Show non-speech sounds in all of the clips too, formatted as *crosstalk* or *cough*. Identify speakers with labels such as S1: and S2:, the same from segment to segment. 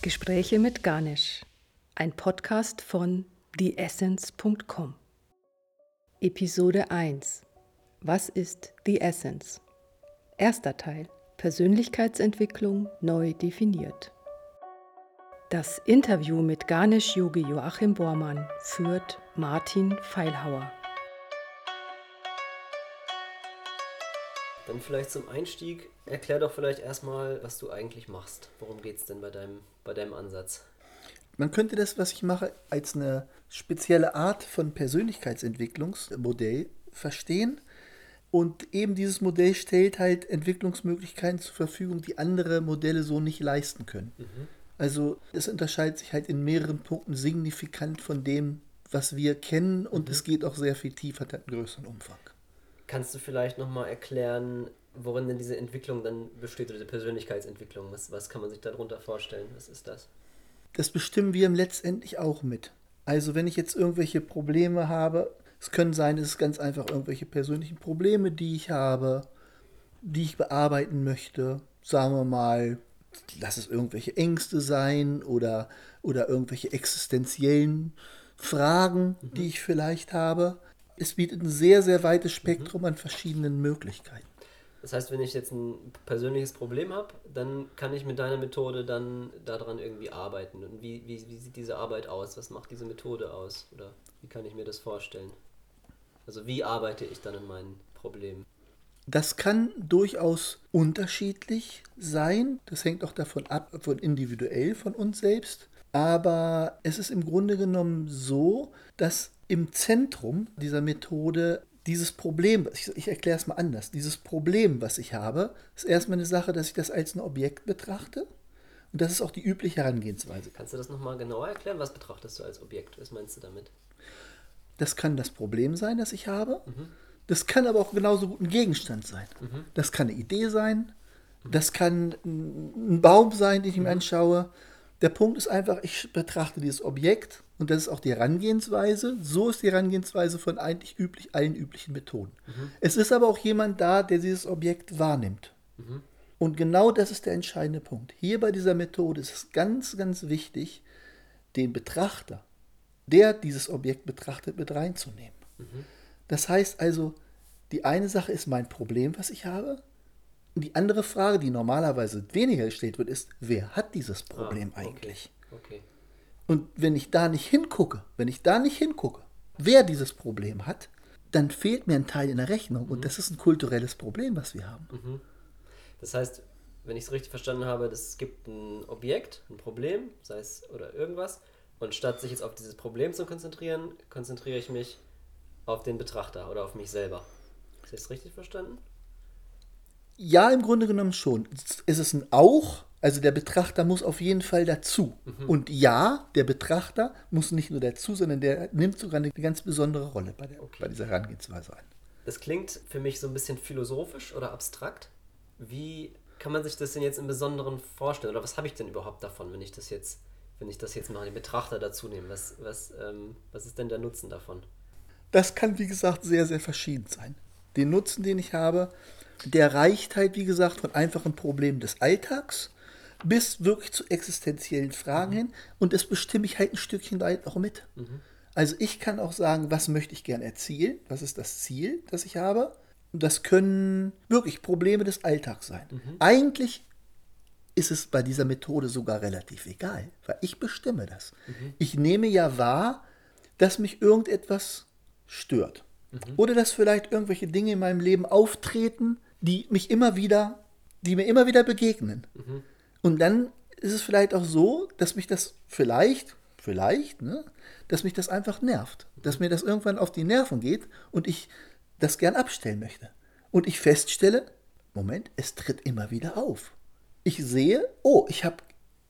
S1: Gespräche mit Ganesh, ein Podcast von theessence.com. Episode 1 Was ist The Essence? Erster Teil Persönlichkeitsentwicklung neu definiert. Das Interview mit Ganesh Yogi Joachim Bormann führt Martin Feilhauer.
S2: Dann vielleicht zum Einstieg, erklär doch vielleicht erstmal, was du eigentlich machst. Worum geht es denn bei deinem, bei deinem Ansatz?
S3: Man könnte das, was ich mache, als eine spezielle Art von Persönlichkeitsentwicklungsmodell verstehen. Und eben dieses Modell stellt halt Entwicklungsmöglichkeiten zur Verfügung, die andere Modelle so nicht leisten können. Mhm. Also es unterscheidet sich halt in mehreren Punkten signifikant von dem, was wir kennen und mhm. es geht auch sehr viel tiefer, hat einen größeren Umfang.
S2: Kannst du vielleicht nochmal erklären, worin denn diese Entwicklung dann besteht, oder diese Persönlichkeitsentwicklung? Was, was kann man sich darunter vorstellen? Was ist das?
S3: Das bestimmen wir letztendlich auch mit. Also wenn ich jetzt irgendwelche Probleme habe, es können sein, es ist ganz einfach irgendwelche persönlichen Probleme, die ich habe, die ich bearbeiten möchte. Sagen wir mal, lass es irgendwelche Ängste sein oder, oder irgendwelche existenziellen Fragen, mhm. die ich vielleicht habe es bietet ein sehr, sehr weites Spektrum mhm. an verschiedenen Möglichkeiten.
S2: Das heißt, wenn ich jetzt ein persönliches Problem habe, dann kann ich mit deiner Methode dann daran irgendwie arbeiten. Und wie, wie, wie sieht diese Arbeit aus? Was macht diese Methode aus? Oder wie kann ich mir das vorstellen? Also wie arbeite ich dann in meinen Problemen?
S3: Das kann durchaus unterschiedlich sein. Das hängt auch davon ab, von individuell von uns selbst. Aber es ist im Grunde genommen so, dass im Zentrum dieser Methode dieses Problem, ich, ich erkläre es mal anders, dieses Problem, was ich habe, ist erstmal eine Sache, dass ich das als ein Objekt betrachte. Und das ist auch die übliche Herangehensweise.
S2: Kannst du das nochmal genauer erklären? Was betrachtest du als Objekt? Was meinst du damit?
S3: Das kann das Problem sein, das ich habe. Mhm. Das kann aber auch genauso gut ein Gegenstand sein. Mhm. Das kann eine Idee sein. Mhm. Das kann ein Baum sein, den ich mir mhm. anschaue. Der Punkt ist einfach, ich betrachte dieses Objekt und das ist auch die Herangehensweise. So ist die Herangehensweise von eigentlich üblich, allen üblichen Methoden. Mhm. Es ist aber auch jemand da, der dieses Objekt wahrnimmt. Mhm. Und genau das ist der entscheidende Punkt. Hier bei dieser Methode ist es ganz, ganz wichtig, den Betrachter, der dieses Objekt betrachtet, mit reinzunehmen. Mhm. Das heißt also, die eine Sache ist mein Problem, was ich habe. Und die andere Frage, die normalerweise weniger gestellt wird, ist, wer hat dieses Problem ah, okay. eigentlich? Okay. Und wenn ich da nicht hingucke, wenn ich da nicht hingucke, wer dieses Problem hat, dann fehlt mir ein Teil in der Rechnung. Mhm. Und das ist ein kulturelles Problem, was wir haben. Mhm.
S2: Das heißt, wenn ich es richtig verstanden habe, es gibt ein Objekt, ein Problem, sei es oder irgendwas, und statt sich jetzt auf dieses Problem zu konzentrieren, konzentriere ich mich auf den Betrachter oder auf mich selber. Ist das richtig verstanden?
S3: Ja, im Grunde genommen schon. Es ist ein Auch, also der Betrachter muss auf jeden Fall dazu. Mhm. Und ja, der Betrachter muss nicht nur dazu, sondern der nimmt sogar eine ganz besondere Rolle bei, der, okay. bei dieser Herangehensweise ein.
S2: Das klingt für mich so ein bisschen philosophisch oder abstrakt. Wie kann man sich das denn jetzt im Besonderen vorstellen? Oder was habe ich denn überhaupt davon, wenn ich das jetzt, wenn ich das jetzt mal den Betrachter dazu nehme? Was, was, ähm, was ist denn der Nutzen davon?
S3: Das kann, wie gesagt, sehr, sehr verschieden sein. Den Nutzen, den ich habe, der reicht halt, wie gesagt, von einfachen Problemen des Alltags bis wirklich zu existenziellen Fragen mhm. hin. Und das bestimme ich halt ein Stückchen weit auch mit. Mhm. Also ich kann auch sagen, was möchte ich gern erzielen? Was ist das Ziel, das ich habe? Und das können wirklich Probleme des Alltags sein. Mhm. Eigentlich ist es bei dieser Methode sogar relativ egal, weil ich bestimme das. Mhm. Ich nehme ja wahr, dass mich irgendetwas stört. Mhm. Oder dass vielleicht irgendwelche Dinge in meinem Leben auftreten, die mich immer wieder, die mir immer wieder begegnen. Mhm. Und dann ist es vielleicht auch so, dass mich das vielleicht, vielleicht, ne, dass mich das einfach nervt. Dass mir das irgendwann auf die Nerven geht und ich das gern abstellen möchte. Und ich feststelle, Moment, es tritt immer wieder auf. Ich sehe, oh, ich habe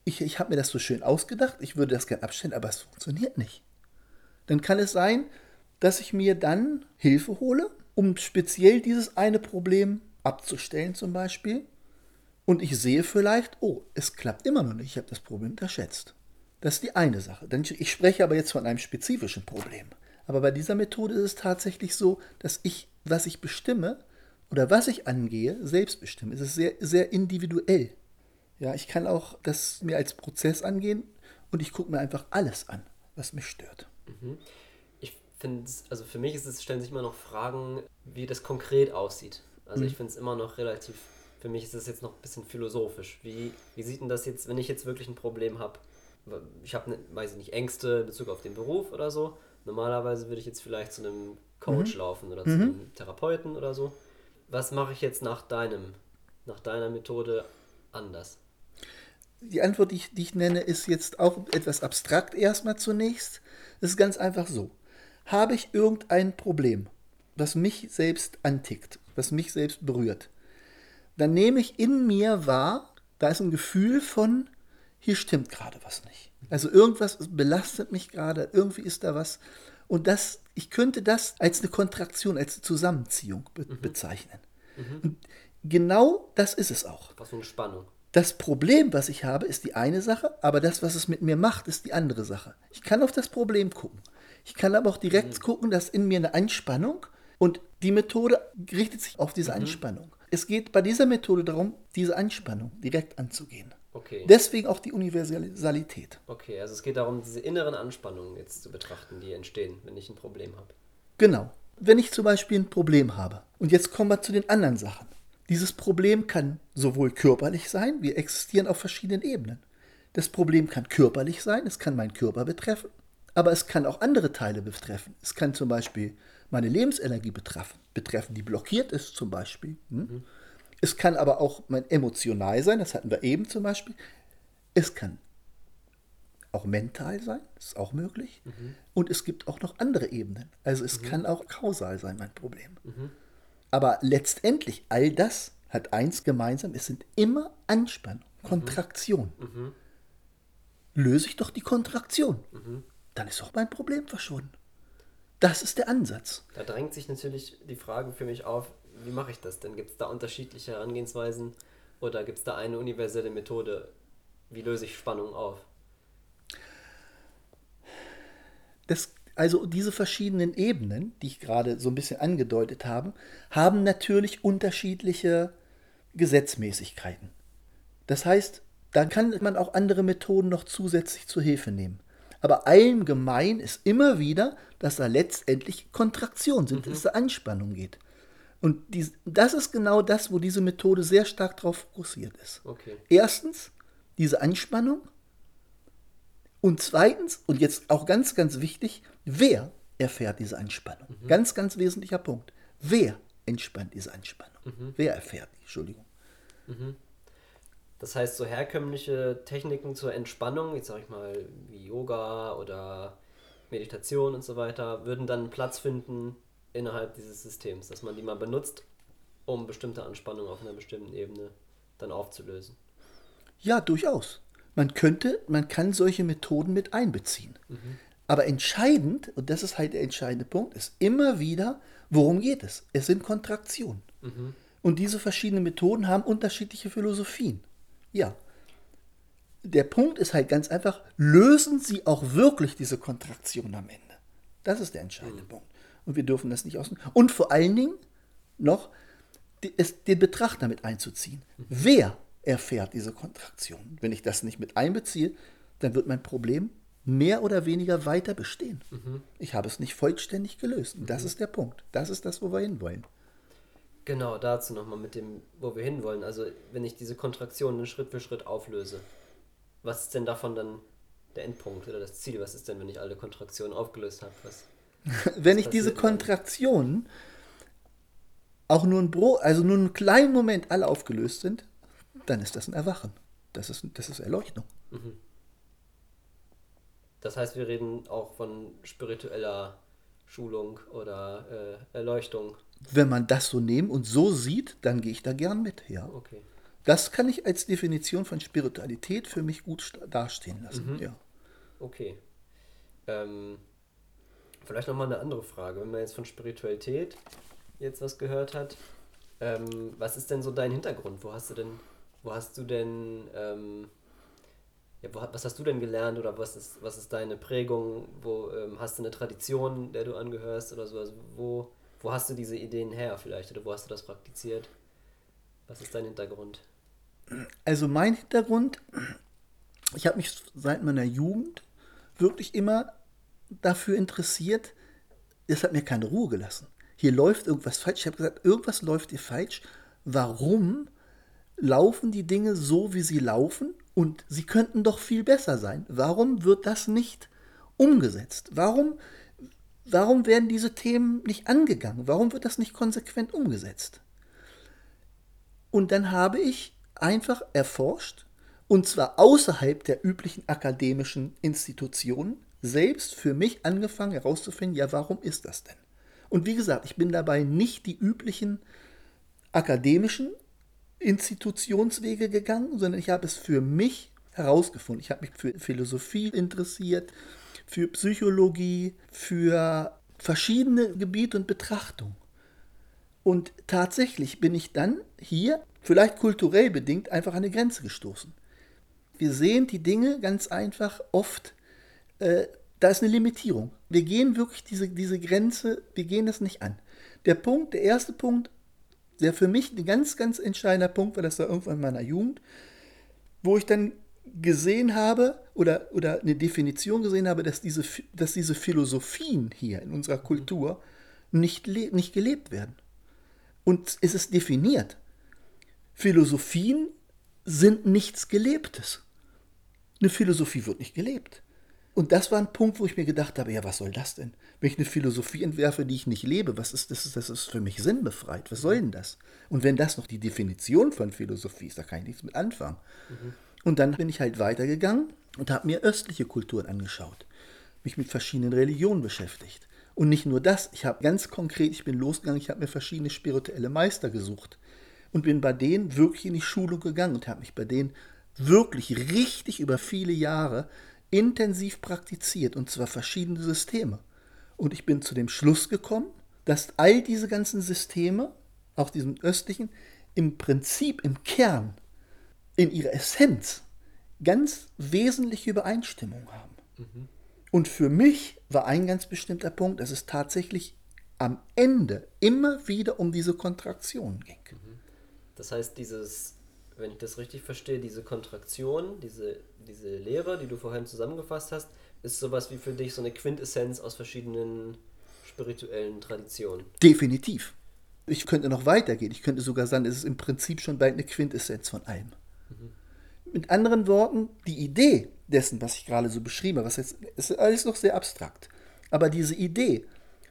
S3: ich, ich hab mir das so schön ausgedacht, ich würde das gern abstellen, aber es funktioniert nicht. Dann kann es sein, dass ich mir dann Hilfe hole, um speziell dieses eine Problem abzustellen zum Beispiel. Und ich sehe vielleicht, oh, es klappt immer noch nicht, ich habe das Problem unterschätzt. Das ist die eine Sache. Ich spreche aber jetzt von einem spezifischen Problem. Aber bei dieser Methode ist es tatsächlich so, dass ich, was ich bestimme oder was ich angehe, selbst bestimme. Es ist sehr, sehr individuell. Ja, ich kann auch das mir als Prozess angehen und ich gucke mir einfach alles an, was mich stört.
S2: Ich finde, also für mich ist es, stellen sich immer noch Fragen, wie das konkret aussieht. Also ich finde es immer noch relativ, für mich ist es jetzt noch ein bisschen philosophisch. Wie, wie sieht denn das jetzt, wenn ich jetzt wirklich ein Problem habe? Ich habe, ne, weiß ich nicht, Ängste in Bezug auf den Beruf oder so. Normalerweise würde ich jetzt vielleicht zu einem Coach laufen oder zu einem Therapeuten oder so. Was mache ich jetzt nach deinem, nach deiner Methode anders?
S3: Die Antwort, die ich, die ich nenne, ist jetzt auch etwas abstrakt erstmal zunächst. Es ist ganz einfach so. Habe ich irgendein Problem, was mich selbst antickt, was mich selbst berührt, dann nehme ich in mir wahr, da ist ein Gefühl von, hier stimmt gerade was nicht. Also irgendwas belastet mich gerade, irgendwie ist da was. Und das, ich könnte das als eine Kontraktion, als eine Zusammenziehung be bezeichnen. Und genau das ist es auch.
S2: Was für eine Spannung.
S3: Das Problem, was ich habe, ist die eine Sache, aber das, was es mit mir macht, ist die andere Sache. Ich kann auf das Problem gucken. Ich kann aber auch direkt gucken, dass in mir eine Anspannung und die Methode richtet sich auf diese Anspannung. Es geht bei dieser Methode darum, diese Anspannung direkt anzugehen.
S2: Okay.
S3: Deswegen auch die Universalität.
S2: Okay, also es geht darum, diese inneren Anspannungen jetzt zu betrachten, die entstehen, wenn ich ein Problem habe.
S3: Genau. Wenn ich zum Beispiel ein Problem habe, und jetzt kommen wir zu den anderen Sachen. Dieses Problem kann sowohl körperlich sein, wir existieren auf verschiedenen Ebenen. Das Problem kann körperlich sein, es kann meinen Körper betreffen, aber es kann auch andere Teile betreffen. Es kann zum Beispiel meine Lebensenergie betreffen, betreffen die blockiert ist zum Beispiel. Hm? Es kann aber auch mein emotional sein, das hatten wir eben zum Beispiel. Es kann auch mental sein, das ist auch möglich. Und es gibt auch noch andere Ebenen. Also es kann auch kausal sein, mein Problem. Aber letztendlich, all das hat eins gemeinsam, es sind immer Anspannung, Kontraktion. Löse ich doch die Kontraktion, dann ist auch mein Problem verschwunden. Das ist der Ansatz.
S2: Da drängt sich natürlich die Frage für mich auf, wie mache ich das denn? Gibt es da unterschiedliche Herangehensweisen oder gibt es da eine universelle Methode? Wie löse ich Spannung auf?
S3: Das, also diese verschiedenen Ebenen, die ich gerade so ein bisschen angedeutet habe, haben natürlich unterschiedliche Gesetzmäßigkeiten. Das heißt, da kann man auch andere Methoden noch zusätzlich zur Hilfe nehmen. Aber allem gemein ist immer wieder, dass da letztendlich Kontraktion sind, dass da Anspannung geht. Und dies, das ist genau das, wo diese Methode sehr stark darauf fokussiert ist.
S2: Okay.
S3: Erstens diese Anspannung und zweitens, und jetzt auch ganz, ganz wichtig, wer erfährt diese Anspannung? Ganz, ganz wesentlicher Punkt. Wer entspannt diese Anspannung? Wer erfährt die? Entschuldigung.
S2: Das heißt, so herkömmliche Techniken zur Entspannung, jetzt sag ich mal wie Yoga oder Meditation und so weiter, würden dann Platz finden innerhalb dieses Systems, dass man die mal benutzt, um bestimmte Anspannungen auf einer bestimmten Ebene dann aufzulösen.
S3: Ja, durchaus. Man könnte, man kann solche Methoden mit einbeziehen. Aber entscheidend, und das ist halt der entscheidende Punkt, ist immer wieder, worum geht es? Es sind Kontraktionen. Und diese verschiedenen Methoden haben unterschiedliche Philosophien. Ja. Der Punkt ist halt ganz einfach, lösen sie auch wirklich diese Kontraktion am Ende? Das ist der entscheidende Punkt. Und wir dürfen das nicht außen. Und vor allen Dingen noch die, es, den Betrachter mit einzuziehen. Wer erfährt diese Kontraktion? Wenn ich das nicht mit einbeziehe, dann wird mein Problem mehr oder weniger weiter bestehen. Ich habe es nicht vollständig gelöst. Und das ist der Punkt. Das ist das, wo wir hinwollen.
S2: Genau, dazu nochmal mit dem, wo wir hinwollen. Also, wenn ich diese Kontraktionen Schritt für Schritt auflöse, was ist denn davon dann der Endpunkt oder das Ziel? Was ist denn, wenn ich alle Kontraktionen aufgelöst habe? Was, *laughs*
S3: Wenn ich diese? Kontraktionen auch nur ein Bro, also nur einen kleinen Moment alle aufgelöst sind, dann ist das ein Erwachen. Das ist, das ist Erleuchtung.
S2: das heißt, wir reden auch von spiritueller Schulung oder äh, Erleuchtung.
S3: Wenn man das so nehmen und so sieht, dann gehe ich da gern mit. Ja.
S2: Okay.
S3: Das kann ich als Definition von Spiritualität für mich gut dastehen lassen. Ja.
S2: Okay. Ähm, vielleicht nochmal eine andere Frage. Wenn man jetzt von Spiritualität jetzt was gehört hat, ähm, was ist denn so dein Hintergrund? Wo hast du denn, wo hast du denn, ähm, ja, wo, was hast du denn gelernt oder was ist, was ist deine Prägung? Wo ähm, hast du eine Tradition, der du angehörst oder so? Also wo, wo hast du diese Ideen her vielleicht oder wo hast du das praktiziert? Was ist dein Hintergrund?
S3: Also mein Hintergrund, ich habe mich seit meiner Jugend wirklich immer dafür interessiert, es hat mir keine Ruhe gelassen. Hier läuft irgendwas falsch. Ich habe gesagt, irgendwas läuft hier falsch. Warum laufen die Dinge so, wie sie laufen? Und sie könnten doch viel besser sein. Warum wird das nicht umgesetzt? Warum, warum werden diese Themen nicht angegangen? Warum wird das nicht konsequent umgesetzt? Und dann habe ich einfach erforscht, und zwar außerhalb der üblichen akademischen Institutionen, selbst für mich angefangen herauszufinden, ja, warum ist das denn? Und wie gesagt, ich bin dabei nicht die üblichen akademischen Institutionswege gegangen, sondern ich habe es für mich herausgefunden. Ich habe mich für Philosophie interessiert, für Psychologie, für verschiedene Gebiete und Betrachtungen. Und tatsächlich bin ich dann hier, vielleicht kulturell bedingt, einfach an eine Grenze gestoßen. Wir sehen die Dinge ganz einfach oft, äh, da ist eine Limitierung. Wir gehen wirklich diese, diese Grenze, wir gehen das nicht an. Der Punkt, der erste Punkt, der für mich ein ganz, ganz entscheidender Punkt war, das war irgendwann in meiner Jugend, wo ich dann gesehen habe oder, oder eine Definition gesehen habe, dass diese, dass diese Philosophien hier in unserer Kultur nicht, nicht gelebt werden. Und es ist definiert. Philosophien sind nichts Gelebtes. Eine Philosophie wird nicht gelebt. Und das war ein Punkt, wo ich mir gedacht habe, ja, was soll das denn? Wenn ich eine Philosophie entwerfe, die ich nicht lebe, was ist das? Das ist für mich sinnbefreit. Was soll denn das? Und wenn das noch die Definition von Philosophie ist, da kann ich nichts mit anfangen. Mhm. Und dann bin ich halt weitergegangen und habe mir östliche Kulturen angeschaut, mich mit verschiedenen Religionen beschäftigt. Und nicht nur das, ich habe ganz konkret, ich bin losgegangen, ich habe mir verschiedene spirituelle Meister gesucht und bin bei denen wirklich in die Schulung gegangen und habe mich bei denen wirklich richtig über viele Jahre intensiv praktiziert und zwar verschiedene Systeme. Und ich bin zu dem Schluss gekommen, dass all diese ganzen Systeme, auch diesen östlichen, im Prinzip, im Kern, in ihrer Essenz ganz wesentliche Übereinstimmung haben. Mhm. Und für mich war ein ganz bestimmter Punkt, dass es tatsächlich am Ende immer wieder um diese Kontraktion ging. Mhm.
S2: Das heißt, dieses wenn ich das richtig verstehe, diese Kontraktion, diese, diese Lehre, die du vorhin zusammengefasst hast, ist sowas wie für dich so eine Quintessenz aus verschiedenen spirituellen Traditionen.
S3: Definitiv. Ich könnte noch weitergehen. Ich könnte sogar sagen, es ist im Prinzip schon bald eine Quintessenz von allem. Mhm. Mit anderen Worten, die Idee dessen, was ich gerade so beschrieben habe, was jetzt, ist alles noch sehr abstrakt. Aber diese Idee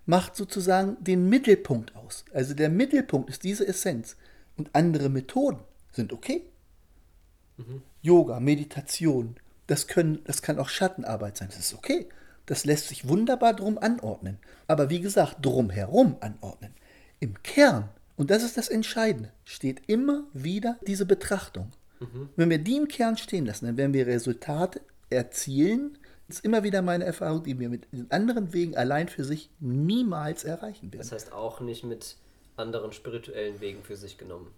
S3: macht sozusagen den Mittelpunkt aus. Also der Mittelpunkt ist diese Essenz. Und andere Methoden sind okay. Mhm. Yoga, Meditation, das, können, das kann auch Schattenarbeit sein, das ist okay. Das lässt sich wunderbar drum anordnen. Aber wie gesagt, drumherum anordnen. Im Kern, und das ist das Entscheidende, steht immer wieder diese Betrachtung. Mhm. Wenn wir die im Kern stehen lassen, dann werden wir Resultate erzielen. Das ist immer wieder meine Erfahrung, die wir mit anderen Wegen allein für sich niemals erreichen werden.
S2: Das heißt auch nicht mit anderen spirituellen Wegen für sich genommen.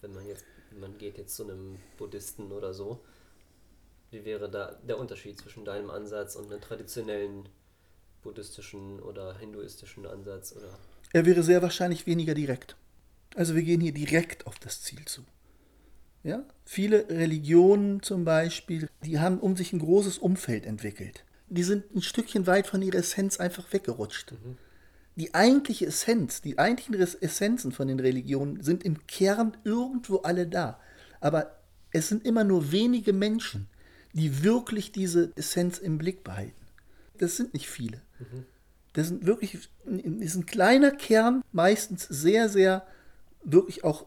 S2: Wenn man jetzt man geht jetzt zu einem Buddhisten oder so, wie wäre da der Unterschied zwischen deinem Ansatz und einem traditionellen buddhistischen oder hinduistischen Ansatz? Oder?
S3: Er wäre sehr wahrscheinlich weniger direkt. Also wir gehen hier direkt auf das Ziel zu. Ja? Viele Religionen zum Beispiel, die haben um sich ein großes Umfeld entwickelt. Die sind ein Stückchen weit von ihrer Essenz einfach weggerutscht. Mhm die eigentliche Essenz, die eigentlichen Essenzen von den Religionen sind im Kern irgendwo alle da. Aber es sind immer nur wenige Menschen, die wirklich diese Essenz im Blick behalten. Das sind nicht viele. Mhm. Das sind wirklich, ist ein kleiner Kern, meistens sehr, sehr, wirklich auch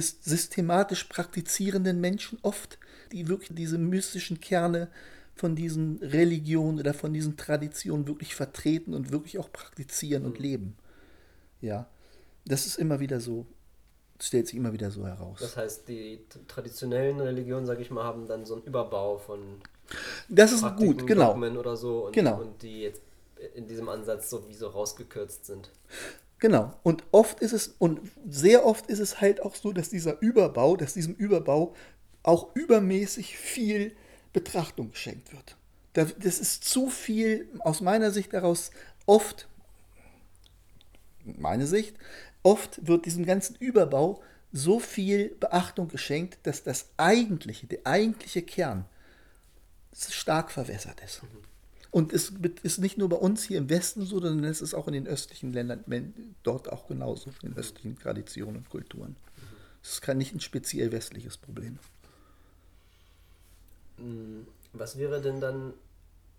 S3: systematisch praktizierenden Menschen oft, die wirklich diese mystischen Kerne von diesen Religionen oder von diesen Traditionen wirklich vertreten und wirklich auch praktizieren und mhm. leben. Ja, das ist immer wieder so, stellt sich immer wieder so heraus.
S2: Das heißt, die traditionellen Religionen, sage ich mal, haben dann so einen Überbau von
S3: das ist Praktiken, gut, genau.
S2: Dogmen oder so und,
S3: genau.
S2: und die jetzt in diesem Ansatz sowieso rausgekürzt sind.
S3: Genau. Und oft ist es, und sehr oft ist es halt auch so, dass dieser Überbau, dass diesem Überbau auch übermäßig viel Betrachtung geschenkt wird. Das ist zu viel, aus meiner Sicht heraus, oft, meine Sicht, oft wird diesem ganzen Überbau so viel Beachtung geschenkt, dass das eigentliche, der eigentliche Kern stark verwässert ist. Und es ist nicht nur bei uns hier im Westen so, sondern es ist auch in den östlichen Ländern dort auch genauso, in den östlichen Traditionen und Kulturen. Es ist nicht ein speziell westliches Problem.
S2: Hm, was wäre denn dann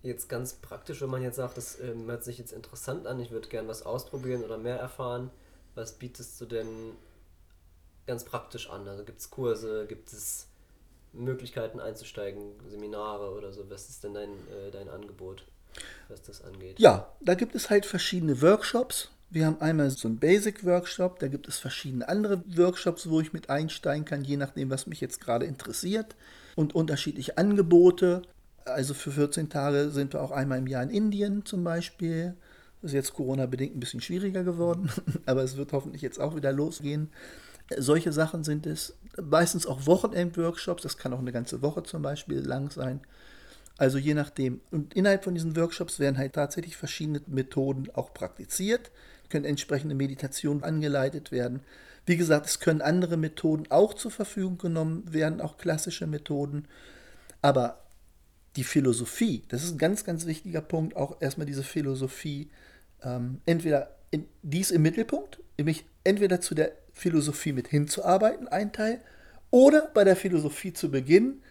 S2: jetzt ganz praktisch, wenn man jetzt sagt, das äh, hört sich jetzt interessant an, ich würde gerne was ausprobieren oder mehr erfahren? Was bietest du denn ganz praktisch an? Also gibt es Kurse, gibt es Möglichkeiten einzusteigen, Seminare oder so? Was ist denn dein, äh, dein Angebot, was das angeht?
S3: Ja, da gibt es halt verschiedene Workshops. Wir haben einmal so einen Basic-Workshop, da gibt es verschiedene andere Workshops, wo ich mit einsteigen kann, je nachdem, was mich jetzt gerade interessiert. Und unterschiedliche Angebote. Also für 14 Tage sind wir auch einmal im Jahr in Indien zum Beispiel. Das ist jetzt Corona-bedingt ein bisschen schwieriger geworden, *laughs* aber es wird hoffentlich jetzt auch wieder losgehen. Solche Sachen sind es. Meistens auch Wochenend-Workshops, das kann auch eine ganze Woche zum Beispiel lang sein. Also je nachdem. Und innerhalb von diesen Workshops werden halt tatsächlich verschiedene Methoden auch praktiziert, können entsprechende Meditationen angeleitet werden. Wie gesagt, es können andere Methoden auch zur Verfügung genommen werden, auch klassische Methoden. Aber die Philosophie, das ist ein ganz, ganz wichtiger Punkt, auch erstmal diese Philosophie, ähm, entweder in, dies im Mittelpunkt, nämlich entweder zu der Philosophie mit hinzuarbeiten, ein Teil, oder bei der Philosophie zu beginnen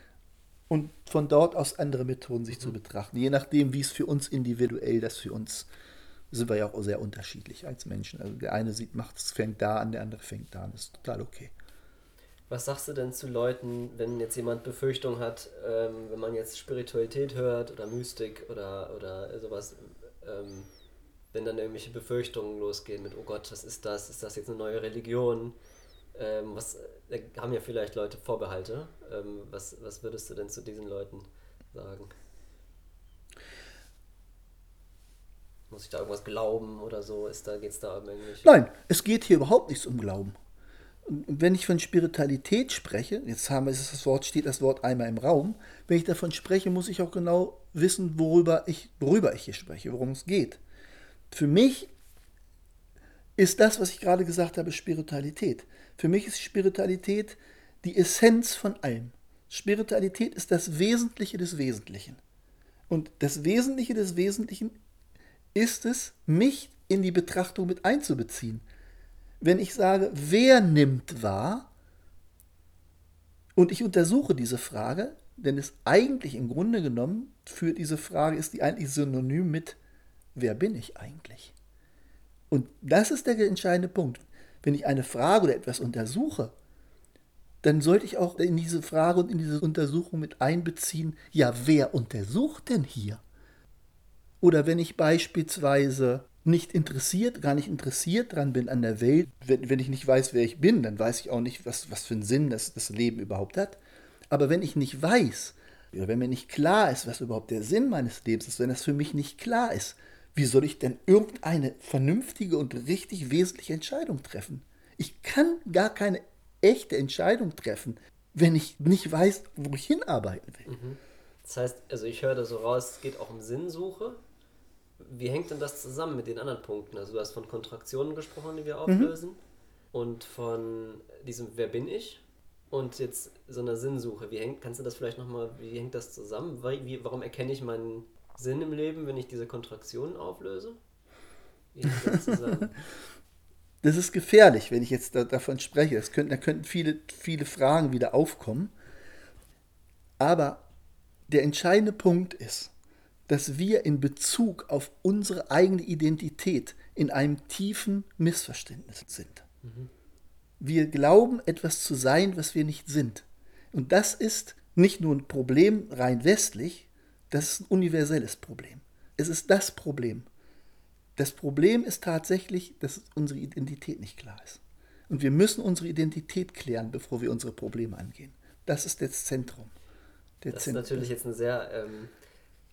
S3: und von dort aus andere Methoden sich mhm. zu betrachten, je nachdem, wie es für uns individuell, das für uns, sind wir ja auch sehr unterschiedlich als Menschen. Also der eine sieht, macht es, fängt da an, der andere fängt da an, das ist total okay.
S2: Was sagst du denn zu Leuten, wenn jetzt jemand Befürchtung hat, ähm, wenn man jetzt Spiritualität hört oder Mystik oder, oder sowas, ähm, wenn dann irgendwelche Befürchtungen losgehen mit, oh Gott, was ist das? Ist das jetzt eine neue Religion? Ähm, was, da haben ja vielleicht Leute Vorbehalte. Ähm, was, was würdest du denn zu diesen Leuten sagen? Muss ich da irgendwas glauben oder so? Ist da, geht's da um.
S3: Nein, es geht hier überhaupt nichts um Glauben. wenn ich von Spiritualität spreche, jetzt haben wir das Wort, steht das Wort einmal im Raum, wenn ich davon spreche, muss ich auch genau wissen, worüber ich, worüber ich hier spreche, worum es geht. Für mich ist das, was ich gerade gesagt habe, Spiritualität. Für mich ist Spiritualität die Essenz von allem. Spiritualität ist das Wesentliche des Wesentlichen. Und das Wesentliche des Wesentlichen ist es, mich in die Betrachtung mit einzubeziehen. Wenn ich sage, wer nimmt wahr, und ich untersuche diese Frage, denn es eigentlich im Grunde genommen für diese Frage ist die eigentlich synonym mit wer bin ich eigentlich? Und das ist der entscheidende Punkt. Wenn ich eine Frage oder etwas untersuche, dann sollte ich auch in diese Frage und in diese Untersuchung mit einbeziehen, ja, wer untersucht denn hier? Oder wenn ich beispielsweise nicht interessiert, gar nicht interessiert dran bin an der Welt, wenn, wenn ich nicht weiß, wer ich bin, dann weiß ich auch nicht, was, was für einen Sinn das, das Leben überhaupt hat. Aber wenn ich nicht weiß, oder wenn mir nicht klar ist, was überhaupt der Sinn meines Lebens ist, wenn das für mich nicht klar ist, wie soll ich denn irgendeine vernünftige und richtig wesentliche Entscheidung treffen? Ich kann gar keine echte Entscheidung treffen, wenn ich nicht weiß, wo ich hinarbeiten will.
S2: Mhm. Das heißt, also ich höre da so raus, es geht auch um Sinnsuche. Wie hängt denn das zusammen mit den anderen Punkten? Also du hast von Kontraktionen gesprochen, die wir mhm. auflösen mhm. und von diesem Wer bin ich? Und jetzt so einer Sinnsuche. Wie hängt, kannst du das vielleicht nochmal, wie hängt das zusammen? Wie, warum erkenne ich meinen Sinn im Leben, wenn ich diese Kontraktionen auflöse? Das, *laughs*
S3: das ist gefährlich, wenn ich jetzt da, davon spreche. Das könnten, da könnten viele, viele Fragen wieder aufkommen. Aber der entscheidende Punkt ist, dass wir in Bezug auf unsere eigene Identität in einem tiefen Missverständnis sind. Mhm. Wir glauben, etwas zu sein, was wir nicht sind. Und das ist nicht nur ein Problem rein westlich, das ist ein universelles Problem. Es ist das Problem. Das Problem ist tatsächlich, dass unsere Identität nicht klar ist. Und wir müssen unsere Identität klären, bevor wir unsere Probleme angehen. Das ist das Zentrum.
S2: das Zentrum. ist natürlich jetzt eine sehr, ähm,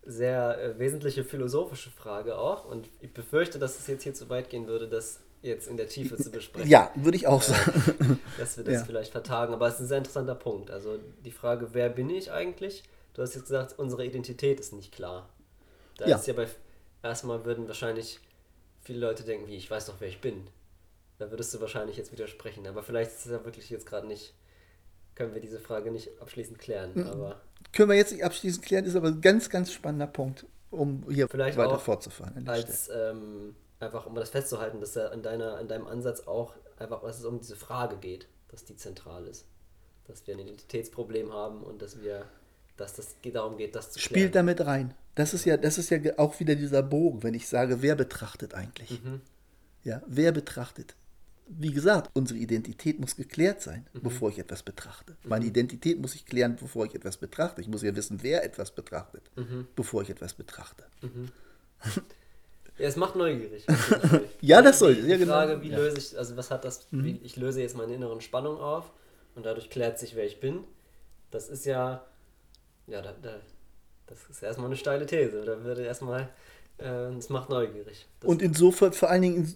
S2: sehr äh, wesentliche philosophische Frage auch. Und ich befürchte, dass es jetzt hier zu weit gehen würde, das jetzt in der Tiefe zu besprechen. *laughs*
S3: Ja, würde ich auch äh, sagen. *laughs*
S2: dass wir das ja. vielleicht vertagen. Aber es ist ein sehr interessanter Punkt. Also die Frage, wer bin ich eigentlich? Du hast jetzt gesagt, unsere Identität ist nicht klar. Da ja. ist ja bei erstmal würden wahrscheinlich viele Leute denken, wie ich weiß doch, wer ich bin. Da würdest du wahrscheinlich jetzt widersprechen, aber vielleicht ist es ja wirklich jetzt gerade nicht, können wir diese Frage nicht abschließend klären.
S3: Mhm.
S2: Aber
S3: Können wir jetzt nicht abschließend klären, ist aber ein ganz, ganz spannender Punkt, um hier
S2: Vielleicht
S3: weiter fortzufahren.
S2: als ähm, einfach um das festzuhalten, dass da an deiner, an deinem Ansatz auch einfach, dass es um diese Frage geht, dass die zentral ist. Dass wir ein Identitätsproblem haben und dass wir, dass das darum geht, das zu
S3: Spielt
S2: klären.
S3: damit rein. Das ist ja, das ist ja auch wieder dieser Bogen, wenn ich sage, wer betrachtet eigentlich?
S2: Mhm.
S3: Ja, wer betrachtet? Wie gesagt, unsere Identität muss geklärt sein,
S2: Mhm.
S3: bevor ich etwas betrachte. Meine Identität muss ich klären, bevor ich etwas betrachte. Ich muss ja wissen, wer etwas betrachtet,
S2: Mhm.
S3: bevor ich etwas betrachte.
S2: Ja, es macht neugierig. *laughs*
S3: Ja, das soll-
S2: Die,
S3: ja,
S2: die
S3: genau.
S2: Frage, wie
S3: Ja. Mhm.
S2: löse ich, also was hat das, wie, ich löse jetzt meine inneren Spannungen auf und dadurch klärt sich, wer ich bin. Das ist ja, ja, da, da, das ist erstmal eine steile These. Da würde erstmal, äh, es macht neugierig. Das,
S3: Und insofern, vor allen Dingen,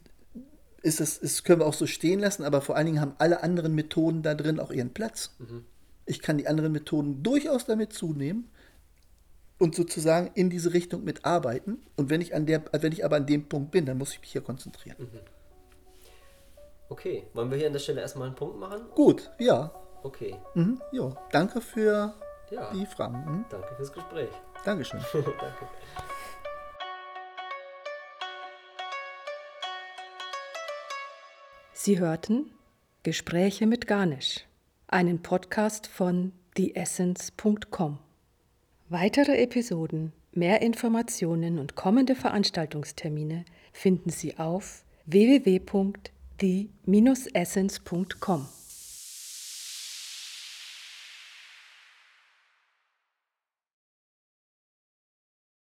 S3: ist das, ist, können wir auch so stehen lassen, aber vor allen Dingen haben alle anderen Methoden da drin auch ihren Platz.
S2: Mhm.
S3: Ich kann die anderen Methoden durchaus damit zunehmen und sozusagen in diese Richtung mitarbeiten. Und wenn ich, an der, wenn ich aber an dem Punkt bin, dann muss ich mich hier konzentrieren.
S2: Mhm. okay, wollen wir hier an der Stelle erstmal einen Punkt machen?
S3: Gut, ja.
S2: Okay,
S3: Mhm, ja. Danke für
S2: ja,
S3: die Fragen. Mhm.
S2: danke fürs Gespräch.
S3: Dankeschön. *laughs*
S2: danke.
S1: Sie hörten Gespräche mit Garnisch, einen Podcast von theessence.com. Weitere Episoden, mehr Informationen und kommende Veranstaltungstermine finden Sie auf www.the-essence.com.